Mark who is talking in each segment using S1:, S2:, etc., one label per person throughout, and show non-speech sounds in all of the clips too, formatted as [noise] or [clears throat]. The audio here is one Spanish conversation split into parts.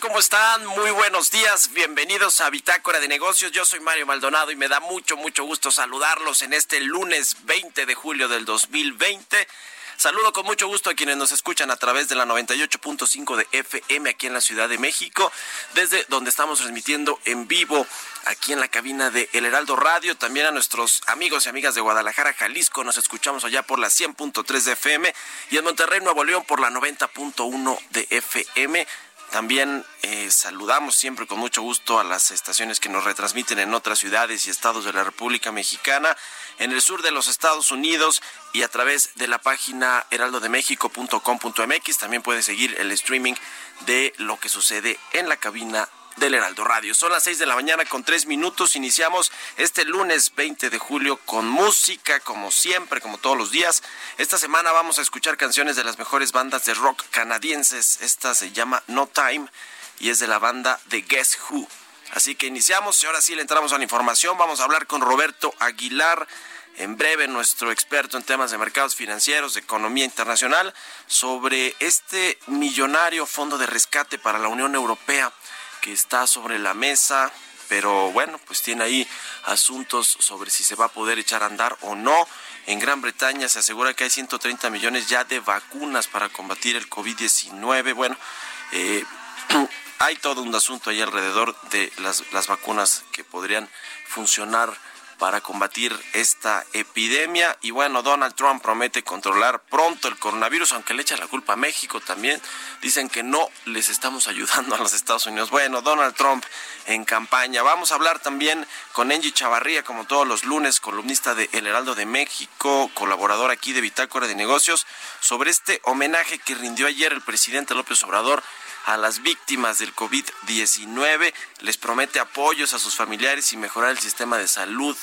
S1: ¿Cómo están? Muy buenos días. Bienvenidos a Bitácora de Negocios. Yo soy Mario Maldonado y me da mucho, mucho gusto saludarlos en este lunes 20 de julio del 2020. Saludo con mucho gusto a quienes nos escuchan a través de la 98.5 de FM aquí en la Ciudad de México, desde donde estamos transmitiendo en vivo aquí en la cabina de El Heraldo Radio. También a nuestros amigos y amigas de Guadalajara, Jalisco, nos escuchamos allá por la 100.3 de FM y en Monterrey, Nuevo León por la 90.1 de FM. También eh, saludamos siempre con mucho gusto a las estaciones que nos retransmiten en otras ciudades y estados de la República Mexicana, en el sur de los Estados Unidos y a través de la página heraldodemexico.com.mx. También puede seguir el streaming de lo que sucede en la cabina del Heraldo Radio. Son las 6 de la mañana con 3 minutos. Iniciamos este lunes 20 de julio con música, como siempre, como todos los días. Esta semana vamos a escuchar canciones de las mejores bandas de rock canadienses. Esta se llama No Time y es de la banda de Guess Who. Así que iniciamos y ahora sí le entramos a la información. Vamos a hablar con Roberto Aguilar en breve nuestro experto en temas de mercados financieros, economía internacional, sobre este millonario fondo de rescate para la Unión Europea que está sobre la mesa, pero bueno, pues tiene ahí asuntos sobre si se va a poder echar a andar o no. En Gran Bretaña se asegura que hay 130 millones ya de vacunas para combatir el COVID-19. Bueno, eh, [clears throat] hay todo un asunto ahí alrededor de las, las vacunas que podrían funcionar para combatir esta epidemia. Y bueno, Donald Trump promete controlar pronto el coronavirus, aunque le echa la culpa a México también. Dicen que no les estamos ayudando a los Estados Unidos. Bueno, Donald Trump en campaña. Vamos a hablar también con Angie Chavarría, como todos los lunes, columnista de El Heraldo de México, colaborador aquí de Bitácora de Negocios, sobre este homenaje que rindió ayer el presidente López Obrador a las víctimas del COVID-19, les promete apoyos a sus familiares y mejorar el sistema de salud.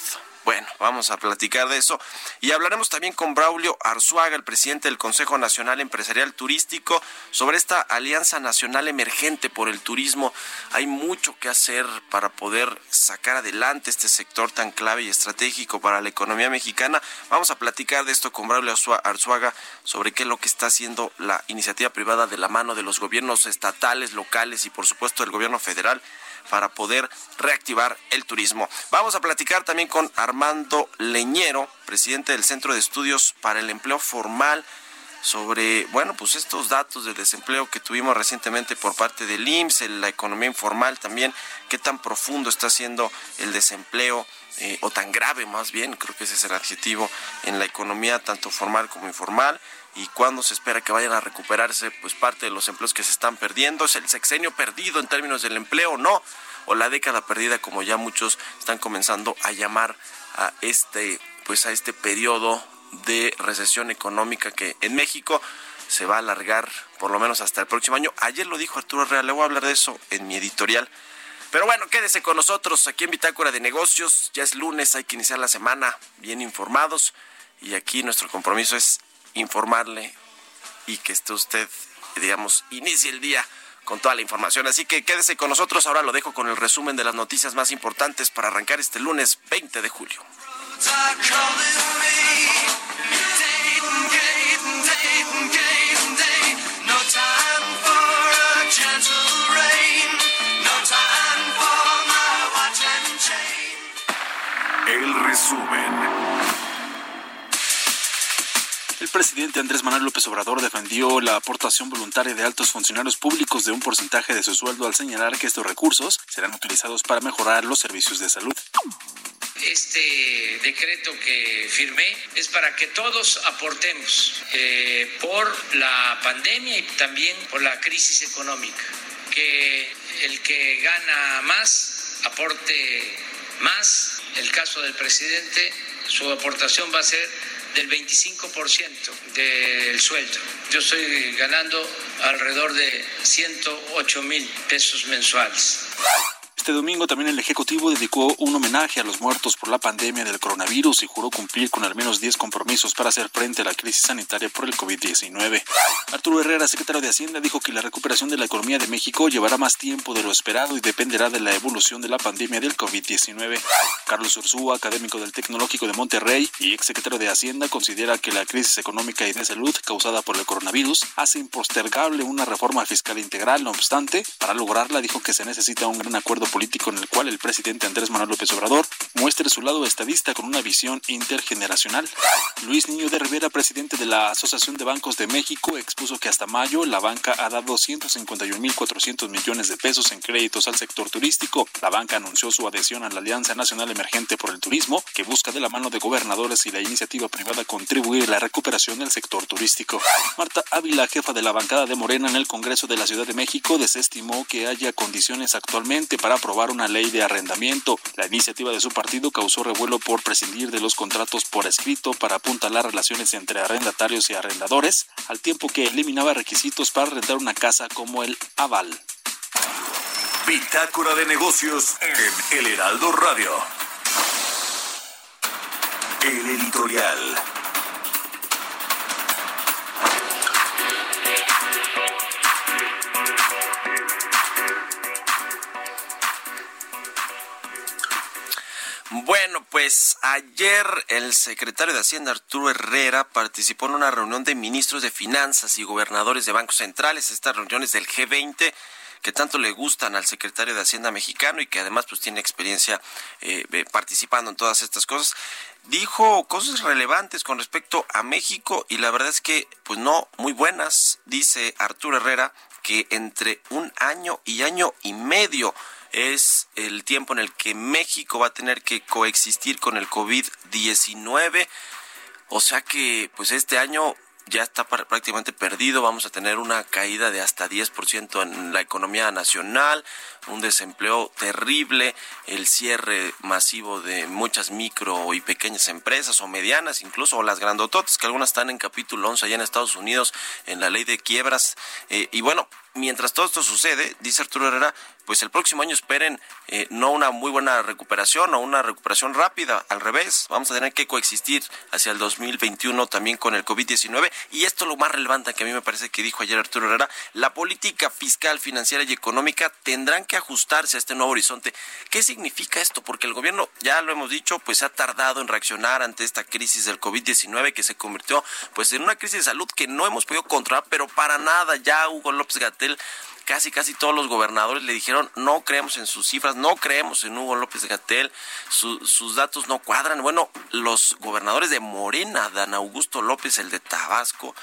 S1: Bueno, vamos a platicar de eso. Y hablaremos también con Braulio Arzuaga, el presidente del Consejo Nacional Empresarial Turístico, sobre esta Alianza Nacional Emergente por el Turismo. Hay mucho que hacer para poder sacar adelante este sector tan clave y estratégico para la economía mexicana. Vamos a platicar de esto con Braulio Arzuaga sobre qué es lo que está haciendo la iniciativa privada de la mano de los gobiernos estatales, locales y por supuesto del gobierno federal para poder reactivar el turismo. Vamos a platicar también con Armando Leñero, presidente del Centro de Estudios para el Empleo Formal sobre, bueno, pues estos datos de desempleo que tuvimos recientemente por parte del IMSS, la economía informal también, qué tan profundo está siendo el desempleo eh, o tan grave más bien, creo que ese es el adjetivo en la economía tanto formal como informal y cuándo se espera que vayan a recuperarse pues parte de los empleos que se están perdiendo, es el sexenio perdido en términos del empleo no, o la década perdida como ya muchos están comenzando a llamar a este pues a este periodo de recesión económica que en México se va a alargar por lo menos hasta el próximo año. Ayer lo dijo Arturo Real, le voy a hablar de eso en mi editorial. Pero bueno, quédese con nosotros aquí en Bitácora de Negocios. Ya es lunes, hay que iniciar la semana bien informados y aquí nuestro compromiso es informarle y que esté usted, digamos, inicie el día con toda la información. Así que quédese con nosotros. Ahora lo dejo con el resumen de las noticias más importantes para arrancar este lunes 20 de julio.
S2: Presidente Andrés Manuel López Obrador defendió la aportación voluntaria de altos funcionarios públicos de un porcentaje de su sueldo al señalar que estos recursos serán utilizados para mejorar los servicios de salud.
S3: Este decreto que firmé es para que todos aportemos eh, por la pandemia y también por la crisis económica. Que el que gana más aporte más. El caso del presidente, su aportación va a ser del 25% del sueldo. Yo estoy ganando alrededor de 108 mil pesos mensuales.
S2: Este domingo también el Ejecutivo dedicó un homenaje a los muertos por la pandemia del coronavirus y juró cumplir con al menos 10 compromisos para hacer frente a la crisis sanitaria por el COVID-19. Arturo Herrera, secretario de Hacienda, dijo que la recuperación de la economía de México llevará más tiempo de lo esperado y dependerá de la evolución de la pandemia del COVID-19. Carlos Ursúa, académico del Tecnológico de Monterrey y exsecretario de Hacienda, considera que la crisis económica y de salud causada por el coronavirus hace impostergable una reforma fiscal integral. No obstante, para lograrla dijo que se necesita un gran acuerdo político en el cual el presidente Andrés Manuel López Obrador muestre su lado estadista con una visión intergeneracional. Luis Niño de Rivera, presidente de la Asociación de Bancos de México, expuso que hasta mayo la banca ha dado 151.400 millones de pesos en créditos al sector turístico. La banca anunció su adhesión a la Alianza Nacional Emergente por el Turismo, que busca de la mano de gobernadores y la iniciativa privada contribuir a la recuperación del sector turístico. Marta Ávila, jefa de la bancada de Morena en el Congreso de la Ciudad de México, desestimó que haya condiciones actualmente para aprobar una ley de arrendamiento. La iniciativa de su partido causó revuelo por prescindir de los contratos por escrito para apuntalar relaciones entre arrendatarios y arrendadores, al tiempo que eliminaba requisitos para arrendar una casa como el aval.
S4: Bitácora de negocios en El Heraldo Radio. El editorial.
S1: Bueno, pues ayer el secretario de Hacienda Arturo Herrera participó en una reunión de ministros de finanzas y gobernadores de bancos centrales, estas reuniones del G20 que tanto le gustan al secretario de Hacienda mexicano y que además pues tiene experiencia eh, participando en todas estas cosas. Dijo cosas relevantes con respecto a México y la verdad es que pues no muy buenas, dice Arturo Herrera, que entre un año y año y medio es el tiempo en el que México va a tener que coexistir con el COVID-19. O sea que, pues este año ya está prácticamente perdido, vamos a tener una caída de hasta 10% en la economía nacional, un desempleo terrible, el cierre masivo de muchas micro y pequeñas empresas o medianas, incluso o las grandototes, que algunas están en capítulo 11 allá en Estados Unidos en la ley de quiebras. Eh, y bueno, mientras todo esto sucede, dice Arturo Herrera, pues el próximo año esperen eh, no una muy buena recuperación o una recuperación rápida, al revés, vamos a tener que coexistir hacia el 2021 también con el COVID-19 y esto lo más relevante que a mí me parece que dijo ayer Arturo Herrera, la política fiscal, financiera y económica tendrán que ajustarse a este nuevo horizonte. ¿Qué significa esto? Porque el gobierno, ya lo hemos dicho, pues ha tardado en reaccionar ante esta crisis del COVID-19 que se convirtió pues en una crisis de salud que no hemos podido controlar, pero para nada ya Hugo López Gatel casi casi todos los gobernadores le dijeron no creemos en sus cifras, no creemos en Hugo López Gatel, sus datos no cuadran. Bueno, los gobernadores de Morena, Dan Augusto López, el de Tabasco,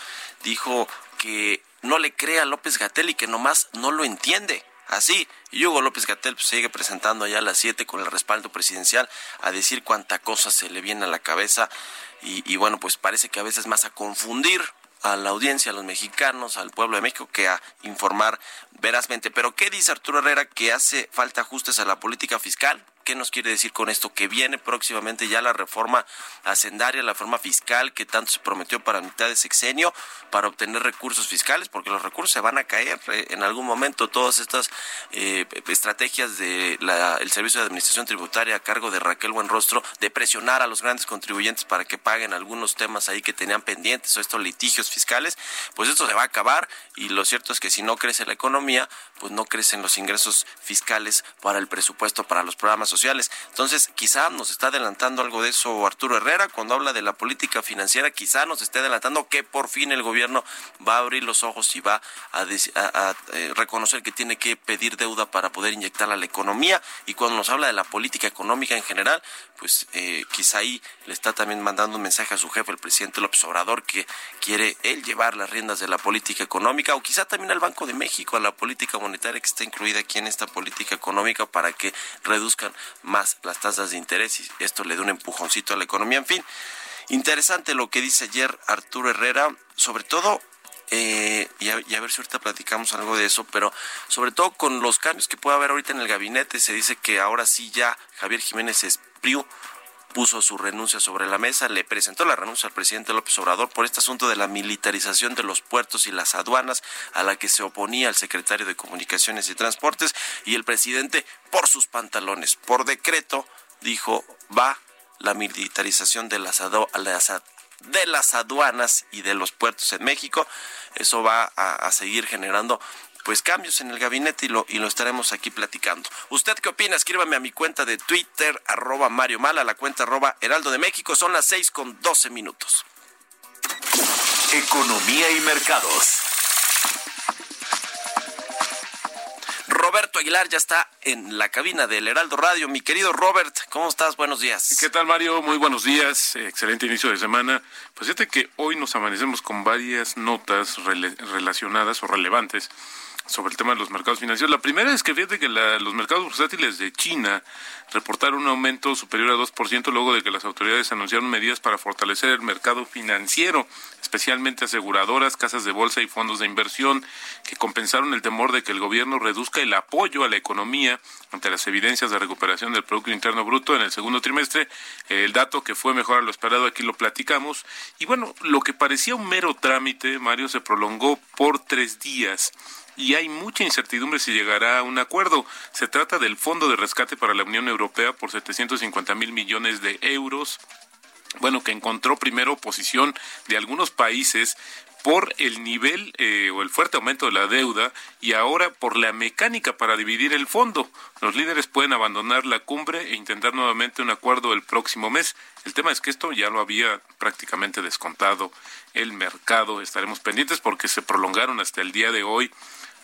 S1: dijo que no le cree a López Gatel y que nomás no lo entiende. Así, y Hugo López Gatel pues, sigue presentando allá a las 7 con el respaldo presidencial a decir cuánta cosa se le viene a la cabeza y, y bueno, pues parece que a veces más a confundir a la audiencia, a los mexicanos, al pueblo de México, que a informar verazmente. Pero ¿qué dice Arturo Herrera? Que hace falta ajustes a la política fiscal. ¿Qué nos quiere decir con esto? Que viene próximamente ya la reforma hacendaria, la reforma fiscal que tanto se prometió para mitad de sexenio, para obtener recursos fiscales, porque los recursos se van a caer eh, en algún momento. Todas estas eh, estrategias del el Servicio de Administración Tributaria a cargo de Raquel Buenrostro de presionar a los grandes contribuyentes para que paguen algunos temas ahí que tenían pendientes o estos litigios fiscales, pues esto se va a acabar y lo cierto es que si no crece la economía, pues no crecen los ingresos fiscales para el presupuesto, para los programas sociales. Entonces, quizá nos está adelantando algo de eso Arturo Herrera cuando habla de la política financiera, quizá nos esté adelantando que por fin el gobierno va a abrir los ojos y va a, eh, reconocer que tiene que pedir deuda para poder inyectarla a la economía y cuando nos habla de la política económica en general, pues eh, quizá ahí le está también mandando un mensaje a su jefe, el presidente López Obrador, que quiere él llevar las riendas de la política económica o quizá también al Banco de México, a la política monetaria que está incluida aquí en esta política económica para que reduzcan más las tasas de interés y esto le dé un empujoncito a la economía. En fin, interesante lo que dice ayer Arturo Herrera, sobre todo eh, y, a, ver si ahorita platicamos algo de eso, pero sobre todo con los cambios que puede haber ahorita en el gabinete, se dice que ahora sí ya Javier Jiménez Espriu puso su renuncia sobre la mesa, le presentó la renuncia al presidente López Obrador por este asunto de la militarización de los puertos y las aduanas a la que se oponía el secretario de Comunicaciones y Transportes y el presidente por sus pantalones, por decreto, dijo, va la militarización de las, de las aduanas y de los puertos en México. Eso va a seguir generando pues cambios en el gabinete y lo, y lo estaremos aquí platicando. ¿Usted qué opina? Escríbame a mi cuenta de Twitter, arroba Mario Mala, la cuenta arroba Heraldo de México. Son las seis con doce minutos.
S4: Economía y mercados.
S1: Roberto Aguilar ya está en la cabina del Heraldo Radio. Mi querido Robert, ¿cómo estás? Buenos días.
S5: ¿Qué tal, Mario? Muy buenos días. Excelente inicio de semana. Pues fíjate que hoy nos amanecemos con varias notas relacionadas o relevantes sobre el tema de los mercados financieros. La primera es que fíjate que los mercados bursátiles de China reportaron un aumento superior a 2% luego de que las autoridades anunciaron medidas para fortalecer el mercado financiero, especialmente aseguradoras, casas de bolsa y fondos de inversión, que compensaron el temor de que el gobierno reduzca el apoyo a la economía ante las evidencias de recuperación del Producto Interno Bruto en el segundo trimestre. El dato que fue mejor a lo esperado aquí lo platicamos. Y bueno, lo que parecía un mero trámite, Mario, se prolongó por tres días y hay mucha incertidumbre si llegará a un acuerdo. Se trata del Fondo de Rescate para la Unión Europea por 750 mil millones de euros. Bueno, que encontró primero oposición de algunos países por el nivel eh, o el fuerte aumento de la deuda y ahora por la mecánica para dividir el fondo. Los líderes pueden abandonar la cumbre e intentar nuevamente un acuerdo el próximo mes. El tema es que esto ya lo había prácticamente descontado el mercado. Estaremos pendientes porque se prolongaron hasta el día de hoy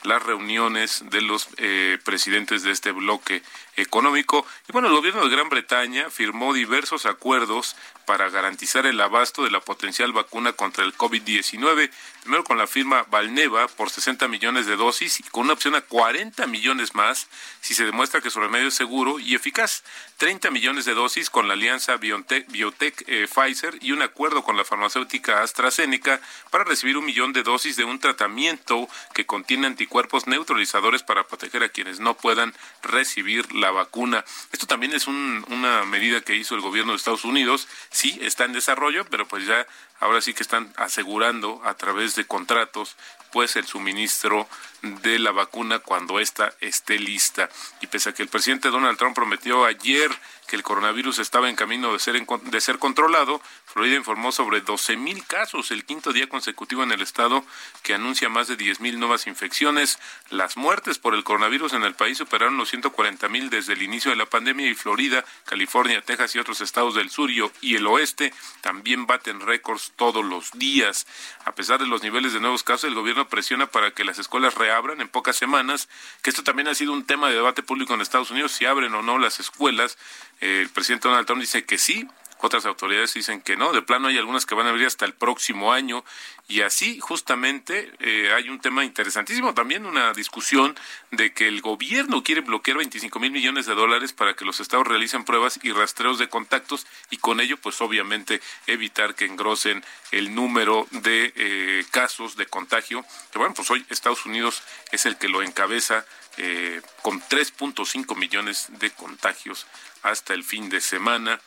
S5: las reuniones de los eh, presidentes de este bloque económico. Y bueno, el gobierno de Gran Bretaña firmó diversos acuerdos para garantizar el abasto de la potencial vacuna contra el COVID-19. Primero con la firma Valneva por 60 millones de dosis y con una opción a 40 millones más si se demuestra que su remedio es seguro y eficaz. 30 millones de dosis con la alianza Biotech, eh, Pfizer y un acuerdo con la farmacéutica AstraZeneca para recibir un millón de dosis de un tratamiento que contiene anticuerpos neutralizadores para proteger a quienes no puedan recibir la vacuna. Esto también es una medida que hizo el gobierno de Estados Unidos. Sí, está en desarrollo, pero pues ya ahora sí que están asegurando a través de contratos pues el suministro de la vacuna cuando ésta esté lista. Y pese a que el presidente Donald Trump prometió ayer que el coronavirus estaba en camino de ser, de ser controlado, Florida informó sobre 12.000 casos, el quinto día consecutivo en el estado que anuncia más de 10.000 nuevas infecciones. Las muertes por el coronavirus en el país superaron los 140.000 desde el inicio de la pandemia y Florida, California, Texas y otros estados del sur y el oeste también baten récords todos los días. A pesar de los niveles de nuevos casos, el gobierno presiona para que las escuelas reabran en pocas semanas, que esto también ha sido un tema de debate público en Estados Unidos, si abren o no las escuelas. El presidente Donald Trump dice que sí, otras autoridades dicen que no, de plano hay algunas que van a abrir hasta el próximo año y así justamente eh, hay un tema interesantísimo también, una discusión de que el gobierno quiere bloquear 25 mil millones de dólares para que los estados realicen pruebas y rastreos de contactos y con ello pues obviamente evitar que engrosen el número de eh, casos de contagio, que bueno pues hoy Estados Unidos es el que lo encabeza eh, con 3.5 millones de contagios hasta el fin de semana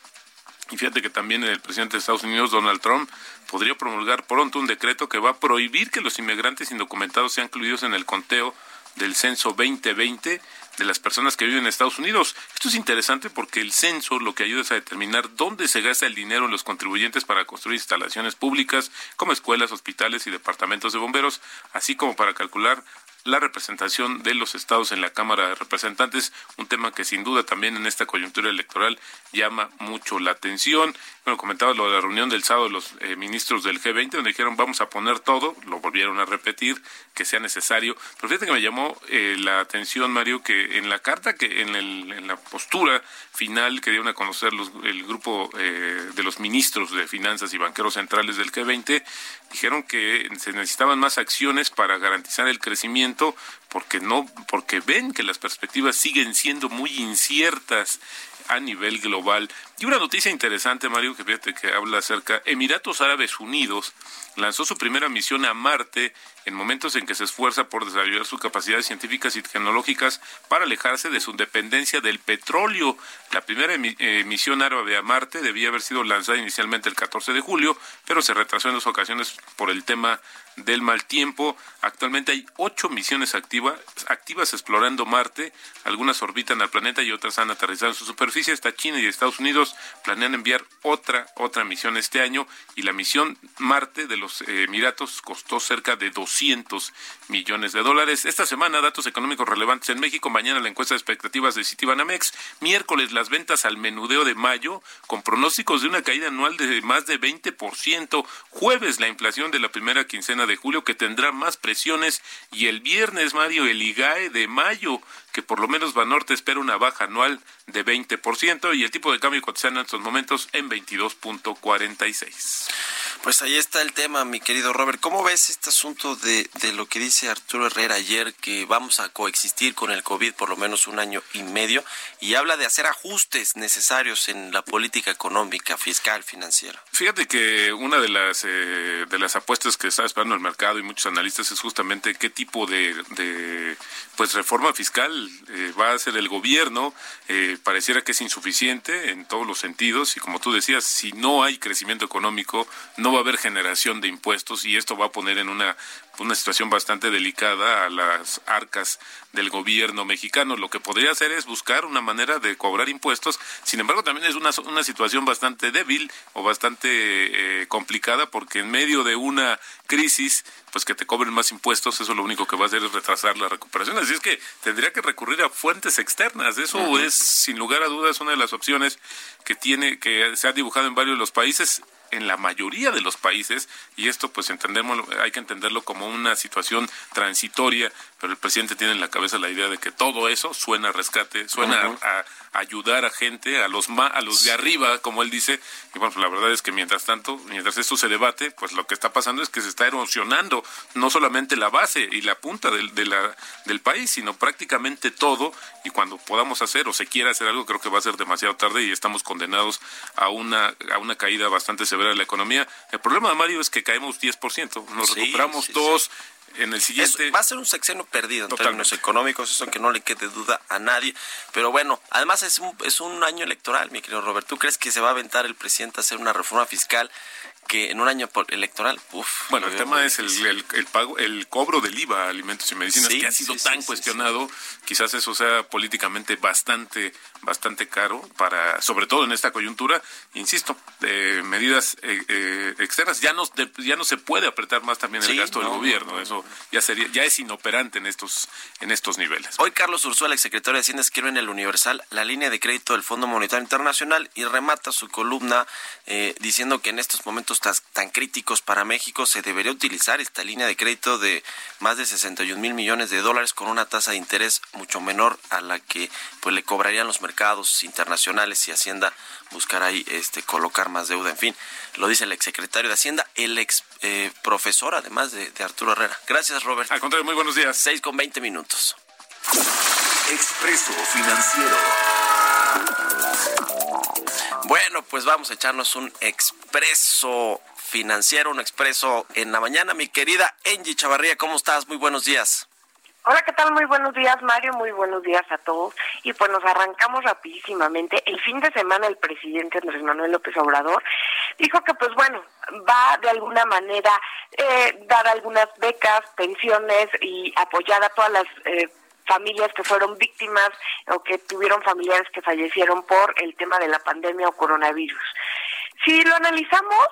S5: y fíjate que también el presidente de Estados Unidos, Donald Trump, podría promulgar pronto un decreto que va a prohibir que los inmigrantes indocumentados sean incluidos en el conteo del censo 2020 de las personas que viven en Estados Unidos. Esto es interesante porque el censo lo que ayuda es a determinar dónde se gasta el dinero en los contribuyentes para construir instalaciones públicas como escuelas, hospitales y departamentos de bomberos, así como para calcular la representación de los estados en la Cámara de Representantes, un tema que sin duda también en esta coyuntura electoral llama mucho la atención. Bueno, comentaba lo de la reunión del sábado de los eh, ministros del G20, donde dijeron vamos a poner todo, lo volvieron a repetir, que sea necesario. Pero fíjate que me llamó eh, la atención, Mario, que en la carta, que en, el, en la postura final que dieron a conocer los, el grupo eh, de los ministros de Finanzas y Banqueros Centrales del G20, dijeron que se necesitaban más acciones para garantizar el crecimiento porque no porque ven que las perspectivas siguen siendo muy inciertas a nivel global. Y una noticia interesante, Mario, que fíjate que habla acerca, Emiratos Árabes Unidos lanzó su primera misión a Marte en momentos en que se esfuerza por desarrollar sus capacidades científicas y tecnológicas para alejarse de su dependencia del petróleo. La primera eh, misión árabe a Marte debía haber sido lanzada inicialmente el 14 de julio, pero se retrasó en dos ocasiones por el tema del mal tiempo. Actualmente hay ocho misiones activas, explorando Marte. Algunas orbitan al planeta y otras han aterrizado en su superficie. Está China y Estados Unidos planean enviar otra otra misión este año y la misión Marte de los Emiratos costó cerca de 200 millones de dólares. Esta semana datos económicos relevantes en México. Mañana la encuesta de expectativas de Citibanamex. Miércoles las ventas al menudeo de mayo con pronósticos de una caída anual de más de 20%. Jueves la inflación de la primera quincena de julio que tendrá más presiones y el viernes, Mario, el IGAE de mayo, que por lo menos Banorte espera una baja anual de 20% y el tipo de cambio cotizando en estos momentos en 22.46.
S1: Pues ahí está el tema, mi querido Robert. ¿Cómo ves este asunto de, de, lo que dice Arturo Herrera ayer, que vamos a coexistir con el COVID por lo menos un año y medio, y habla de hacer ajustes necesarios en la política económica, fiscal, financiera?
S5: Fíjate que una de las, eh, de las apuestas que está esperando el mercado y muchos analistas es justamente qué tipo de, de pues reforma fiscal eh, va a hacer el gobierno. Eh, pareciera que es insuficiente en todos los sentidos, y como tú decías, si no hay crecimiento económico, no va a haber generación de impuestos y esto va a poner en una, una situación bastante delicada a las arcas del gobierno mexicano. Lo que podría hacer es buscar una manera de cobrar impuestos. Sin embargo, también es una, una situación bastante débil o bastante eh, complicada porque en medio de una crisis, pues que te cobren más impuestos, eso lo único que va a hacer es retrasar la recuperación. Así es que tendría que recurrir a fuentes externas. Eso es, sin lugar a dudas, una de las opciones que tiene, que se ha dibujado en varios de los países en la mayoría de los países y esto pues entendemos hay que entenderlo como una situación transitoria pero el presidente tiene en la cabeza la idea de que todo eso suena a rescate suena a, ayudar a gente a los a los de arriba como él dice y bueno pues, la verdad es que mientras tanto mientras esto se debate pues lo que está pasando es que se está erosionando no solamente la base y la punta del, de la, del país sino prácticamente todo y cuando podamos hacer o se quiera hacer algo creo que va a ser demasiado tarde y estamos condenados a una a una caída bastante severa de la economía. El problema de Mario es que caemos 10%, nos recuperamos todos. En el siguiente.
S1: va a ser un sexenio perdido en términos económicos, eso que no le quede duda a nadie. Pero bueno, además es un, es un año electoral, mi querido Robert. ¿Tú crees que se va a aventar el presidente a hacer una reforma fiscal que en un año electoral, uf,
S5: bueno, el tema es el, el, pago, el cobro del IVA a alimentos y medicinas que ha sido tan cuestionado, quizás eso sea políticamente bastante, bastante caro para, sobre todo en esta coyuntura, insisto, de medidas eh, eh, externas. Ya no, ya no se puede apretar más también el gasto del gobierno, eso ya sería, ya es inoperante en estos, en estos niveles.
S1: Hoy Carlos Ursula, exsecretario de Hacienda, escribe en el Universal la línea de crédito del Fondo Monetario Internacional y remata su columna eh, diciendo que en estos momentos tan críticos para México, se debería utilizar esta línea de crédito de más de 61 mil millones de dólares con una tasa de interés mucho menor a la que pues le cobrarían los mercados internacionales y Hacienda buscar ahí este colocar más deuda. En fin, lo dice el exsecretario de Hacienda, el ex eh, profesor además de, de, Arturo Herrera. Gracias, Robert.
S5: Al contrario, muy buenos días.
S1: 6 con 20 minutos.
S4: Expreso Financiero.
S1: Bueno, pues vamos a echarnos un expreso financiero, un expreso en la mañana. Mi querida Angie Chavarría, ¿cómo estás? Muy buenos días.
S6: Hola, ¿qué tal? Muy buenos días, Mario. Muy buenos días a todos. Y pues nos arrancamos rapidísimamente. El fin de semana el presidente Andrés Manuel López Obrador dijo que, pues bueno, va de alguna manera eh, dar algunas becas, pensiones y apoyar a todas las eh, familias que fueron víctimas o que tuvieron familiares que fallecieron por el tema de la pandemia o coronavirus. Si lo analizamos,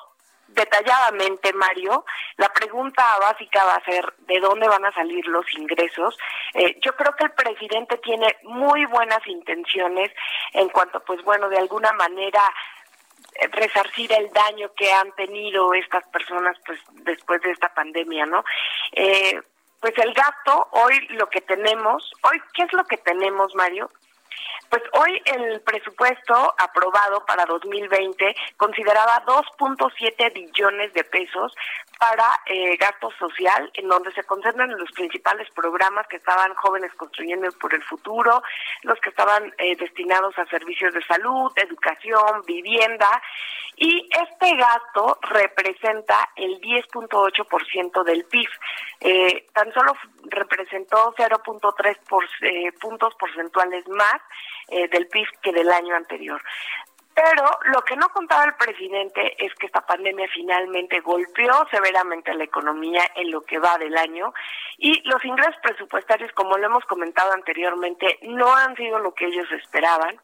S6: detalladamente, Mario, la pregunta básica va a ser de dónde van a salir los ingresos. Eh, yo creo que el presidente tiene muy buenas intenciones en cuanto, pues bueno, de alguna manera eh, resarcir el daño que han tenido estas personas pues después de esta pandemia, ¿no? Eh, pues el gasto, hoy lo que tenemos, hoy, ¿qué es lo que tenemos, Mario? Pues hoy el presupuesto aprobado para 2020 consideraba 2.7 billones de pesos para eh, gasto social, en donde se concentran los principales programas que estaban jóvenes construyendo por el futuro, los que estaban eh, destinados a servicios de salud, educación, vivienda, y este gasto representa el 10.8% del PIB. Eh, tan solo representó 0.3 por, eh, puntos porcentuales más eh, del PIB que del año anterior. Pero lo que no contaba el presidente es que esta pandemia finalmente golpeó severamente la economía en lo que va del año y los ingresos presupuestarios, como lo hemos comentado anteriormente, no han sido lo que ellos esperaban.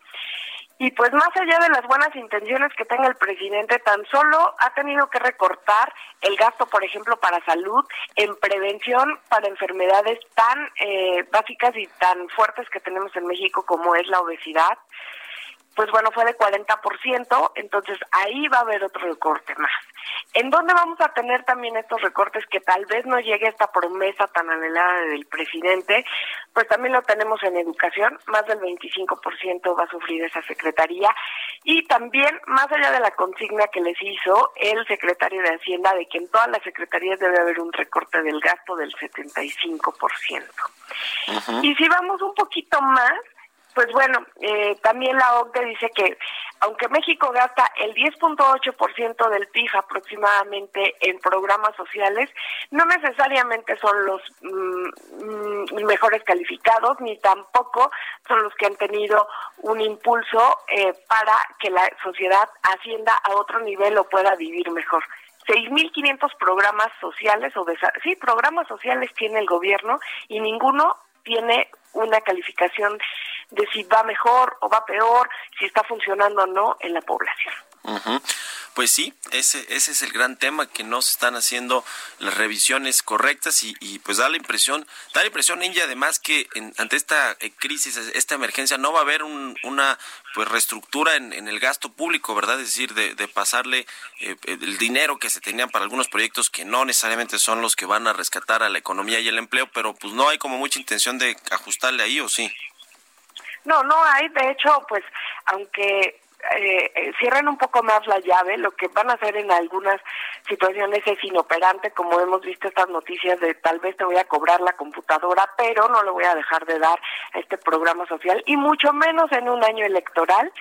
S6: Y pues más allá de las buenas intenciones que tenga el presidente, tan solo ha tenido que recortar el gasto, por ejemplo, para salud, en prevención para enfermedades tan eh, básicas y tan fuertes que tenemos en México como es la obesidad. Pues bueno, fue de 40%, entonces ahí va a haber otro recorte más. ¿En dónde vamos a tener también estos recortes que tal vez no llegue esta promesa tan anhelada del presidente? Pues también lo tenemos en educación, más del 25% va a sufrir esa secretaría y también más allá de la consigna que les hizo el secretario de Hacienda de que en todas las secretarías debe haber un recorte del gasto del 75%. Y si vamos un poquito más, pues bueno, eh, también la OCDE dice que aunque México gasta el 10.8% del PIB aproximadamente en programas sociales, no necesariamente son los mm, mm, mejores calificados, ni tampoco son los que han tenido un impulso eh, para que la sociedad ascienda a otro nivel o pueda vivir mejor. 6.500 programas sociales o de, sí, programas sociales tiene el gobierno y ninguno tiene una calificación de si va mejor o va peor, si está funcionando o no en la población.
S1: Pues sí, ese, ese es el gran tema, que no se están haciendo las revisiones correctas y, y pues da la impresión, da la impresión, India, además que ante esta eh, crisis, esta emergencia, no va a haber una pues reestructura en, en, el gasto público, ¿verdad? Es decir, de, de pasarle eh, el dinero que se tenían para algunos proyectos que no necesariamente son los que van a rescatar a la economía y el empleo, pero pues no hay como mucha intención de ajustarle ahí, ¿o sí?
S6: No, no hay. De hecho, pues, aunque eh, eh, cierren un poco más la llave, lo que van a hacer en algunas situaciones es inoperante, como hemos visto estas noticias de tal vez te voy a cobrar la computadora, pero no le voy a dejar de dar a este programa social, y mucho menos en un año electoral,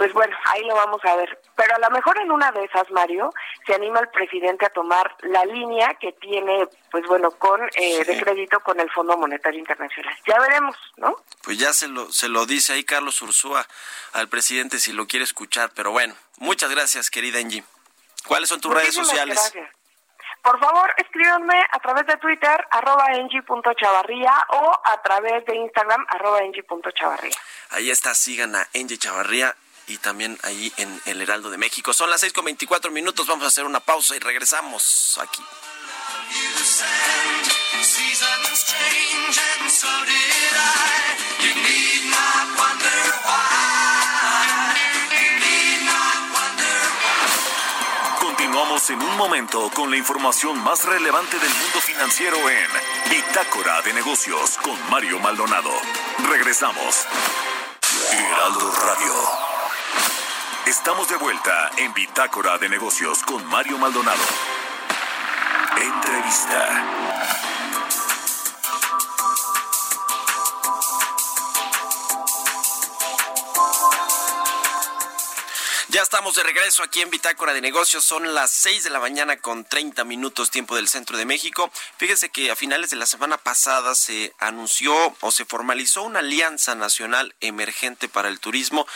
S6: pues bueno, ahí lo vamos a ver. Pero a lo mejor en una de esas, Mario, se anima el presidente a tomar la línea que tiene, pues bueno, con eh, de crédito con el Fondo Monetario Internacional. Ya veremos, ¿no?
S1: Pues ya se lo, se lo dice ahí Carlos Ursúa al presidente si lo quiere escuchar. Pero bueno, muchas gracias, querida Angie. ¿Cuáles son tus redes sociales?
S6: Gracias. Por favor, escríbanme a través de Twitter, arroba engie.chavarría o a través de Instagram, arroba engie.chavarría.
S1: Ahí está, sigan a Engie Chavarría y también ahí en el Heraldo de México. Son las 6 con 24 minutos, vamos a hacer una pausa y regresamos aquí.
S4: Continuamos en un momento con la información más relevante del mundo financiero en Bitácora de Negocios con Mario Maldonado. Regresamos. Heraldo Radio. Estamos de vuelta en Bitácora de Negocios con Mario Maldonado. Entrevista.
S1: Ya estamos de regreso aquí en Bitácora de Negocios. Son las 6 de la mañana con 30 minutos tiempo del centro de México. Fíjese que a finales de la semana pasada se anunció o se formalizó una alianza nacional emergente para el turismo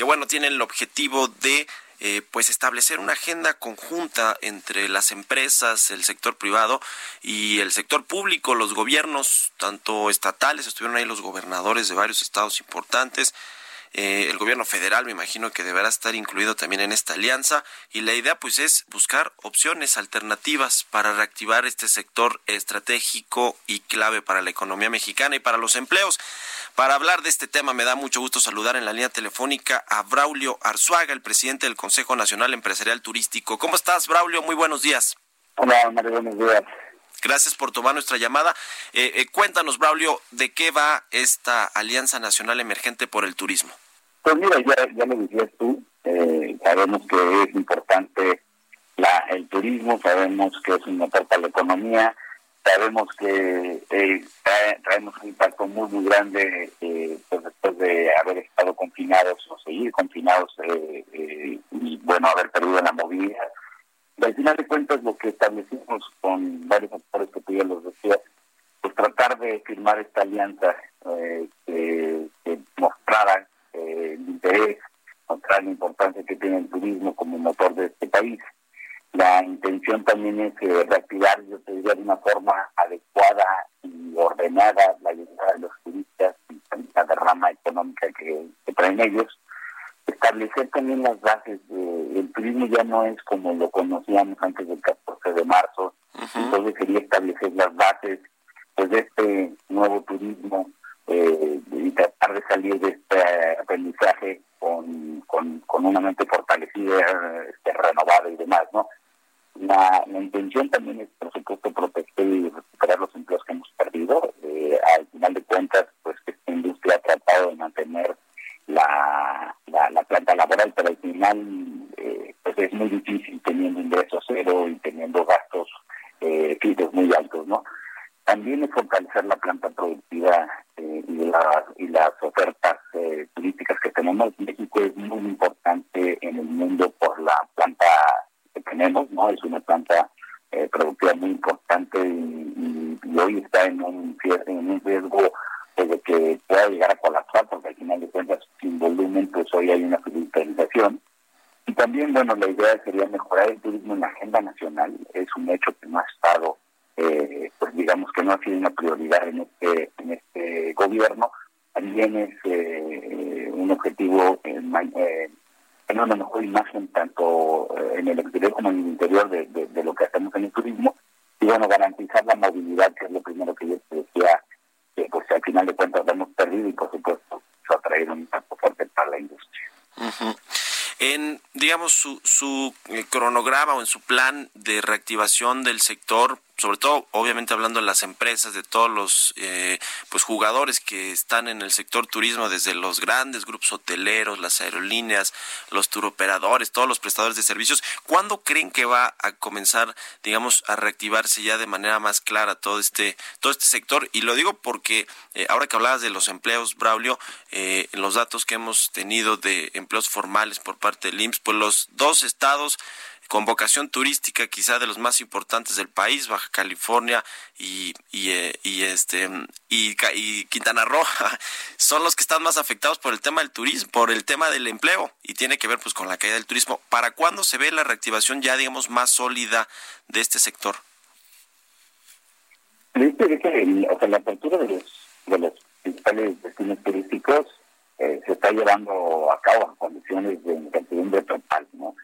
S1: que bueno, tiene el objetivo de eh, pues establecer una agenda conjunta entre las empresas, el sector privado y el sector público, los gobiernos, tanto estatales, estuvieron ahí los gobernadores de varios estados importantes, eh, el gobierno federal me imagino que deberá estar incluido también en esta alianza y la idea pues es buscar opciones alternativas para reactivar este sector estratégico y clave para la economía mexicana y para los empleos. Para hablar de este tema me da mucho gusto saludar en la línea telefónica a Braulio Arzuaga, el presidente del Consejo Nacional Empresarial Turístico. ¿Cómo estás, Braulio? Muy buenos días.
S7: Hola, María, buenos días.
S1: Gracias por tomar nuestra llamada. Eh, eh, cuéntanos, Braulio, ¿de qué va esta Alianza Nacional Emergente por el Turismo?
S7: Pues mira, ya, ya lo decías tú, eh, sabemos que es importante la, el turismo, sabemos que es un motor para la economía, sabemos que traemos un impacto muy, muy grande pues después de haber estado confinados o seguir confinados y, bueno, haber perdido la movilidad al final de cuentas, lo que establecimos con varios actores que tú ya los decías, pues tratar de firmar esta alianza eh, que, mostrara eh, el interés, mostrar la importancia que tiene el turismo como motor de este país. La intención también es eh, reactivar, yo te diría, de una forma adecuada y ordenada la llegada de los turistas y la derrama económica que traen ellos establecer también las bases. el turismo ya no es como lo conocíamos antes del 14 de marzo, entonces quería establecer las bases pues, de este nuevo turismo eh, y tratar de salir de este aprendizaje con, con, con una mente fortalecida, este, renovada y demás, ¿no? La, la, intención también es, por supuesto, proteger y recuperar los empleos que hemos perdido. Eh, al final de cuentas, pues que esta industria ha tratado de mantener la, la, planta laboral, pero al final eh, pues es muy difícil teniendo ingresos cero y teniendo gastos eh, fijos muy altos, ¿no? También es fortalecer la planta productiva eh, y, las, y las ofertas eh, turísticas que tenemos. México es muy importante en el mundo por la planta que tenemos, ¿no? Es una planta eh, productiva muy importante y, y, hoy está en un, en un riesgo de que pueda llegar a colapsar, porque al final de cuentas, sin volumen, pues hoy hay una digitalización. Y también, bueno, la idea sería mejorar el turismo en la agenda nacional. Es un hecho que no ha estado, eh, pues digamos que no ha sido una prioridad en este, en este gobierno. También es eh, un objetivo en eh, tener una mejor imagen tanto en el exterior como en el interior de, de, lo que hacemos en el turismo. Y bueno, garantizar la movilidad, que es lo primero que yo decía que pues al final de cuentas hemos perdido y por supuesto eso ha traído un impacto fuerte para la industria.
S1: En, digamos, su, su eh, cronograma o en su plan del sector, sobre todo obviamente hablando de las empresas, de todos los eh, pues jugadores que están en el sector turismo, desde los grandes grupos hoteleros, las aerolíneas, los turoperadores, todos los prestadores de servicios, ¿cuándo creen que va a comenzar, digamos, a reactivarse ya de manera más clara todo este, todo este sector? Y lo digo porque eh, ahora que hablabas de los empleos, Braulio, eh, en los datos que hemos tenido de empleos formales por parte del IMSS, pues los dos estados con vocación turística quizá de los más importantes del país, Baja California y, y, eh, este y, Quintana Roo [laughs] son los que están más afectados por el tema del turismo, por el tema del empleo y tiene que ver pues con la caída del turismo. ¿Para cuándo se ve la reactivación ya digamos más sólida de este sector?
S7: o sea, la apertura de los, de los principales destinos turísticos eh, se está llevando a cabo en condiciones de incertidumbre total, ¿no?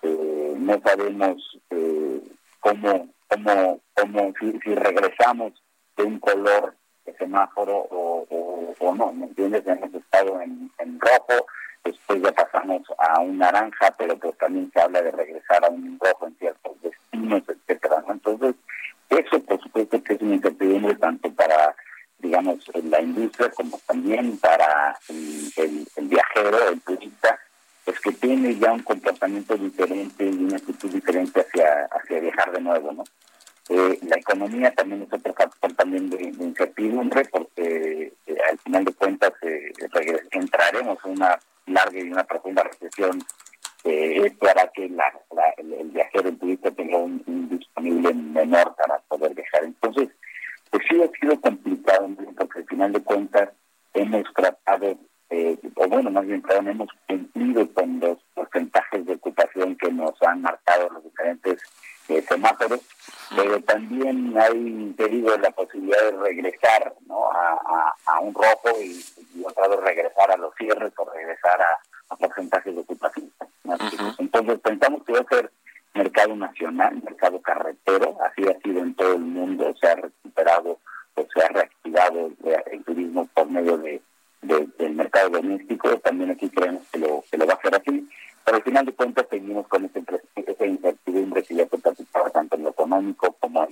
S7: Eh, no sabemos eh, cómo, cómo, cómo si, si, regresamos de un color de semáforo o, o, o, no, ¿me entiendes? Hemos estado en, en rojo, después ya pasamos a un naranja, pero pues también se habla de regresar a un rojo en ciertos destinos, etcétera, Entonces, eso por supuesto que es una incertidumbre tanto para digamos, la industria como también para el, viajero, el turista, pues que tiene ya un comportamiento diferente y una actitud diferente hacia, hacia viajar de nuevo, ¿no? Eh, la economía también es otro factor también de, incertidumbre porque eh, al final de cuentas eh, entraremos en una larga y una profunda recesión eh, hará que la, el, viajero, el turista tenga un, un disponible menor para poder viajar. Entonces, pues sí ha sido complicado, porque al final de cuentas hemos tratado, eh, o bueno, más bien hemos cumplido con los porcentajes de ocupación diferentes eh, semáforos, pero también hay pedido la posibilidad de regresar ¿no? a, a, un rojo y, otra vez regresar a los cierres o regresar a, porcentajes de ocupación. Entonces pensamos que va a ser mercado nacional, mercado carretero, así ha sido en todo el mundo, se ha recuperado o se ha reactivado el, turismo por medio de, del mercado también aquí creemos que lo, que lo va a hacer así, pero al final de cuentas seguimos con esa, incertidumbre que ya se participaba tanto en lo económico como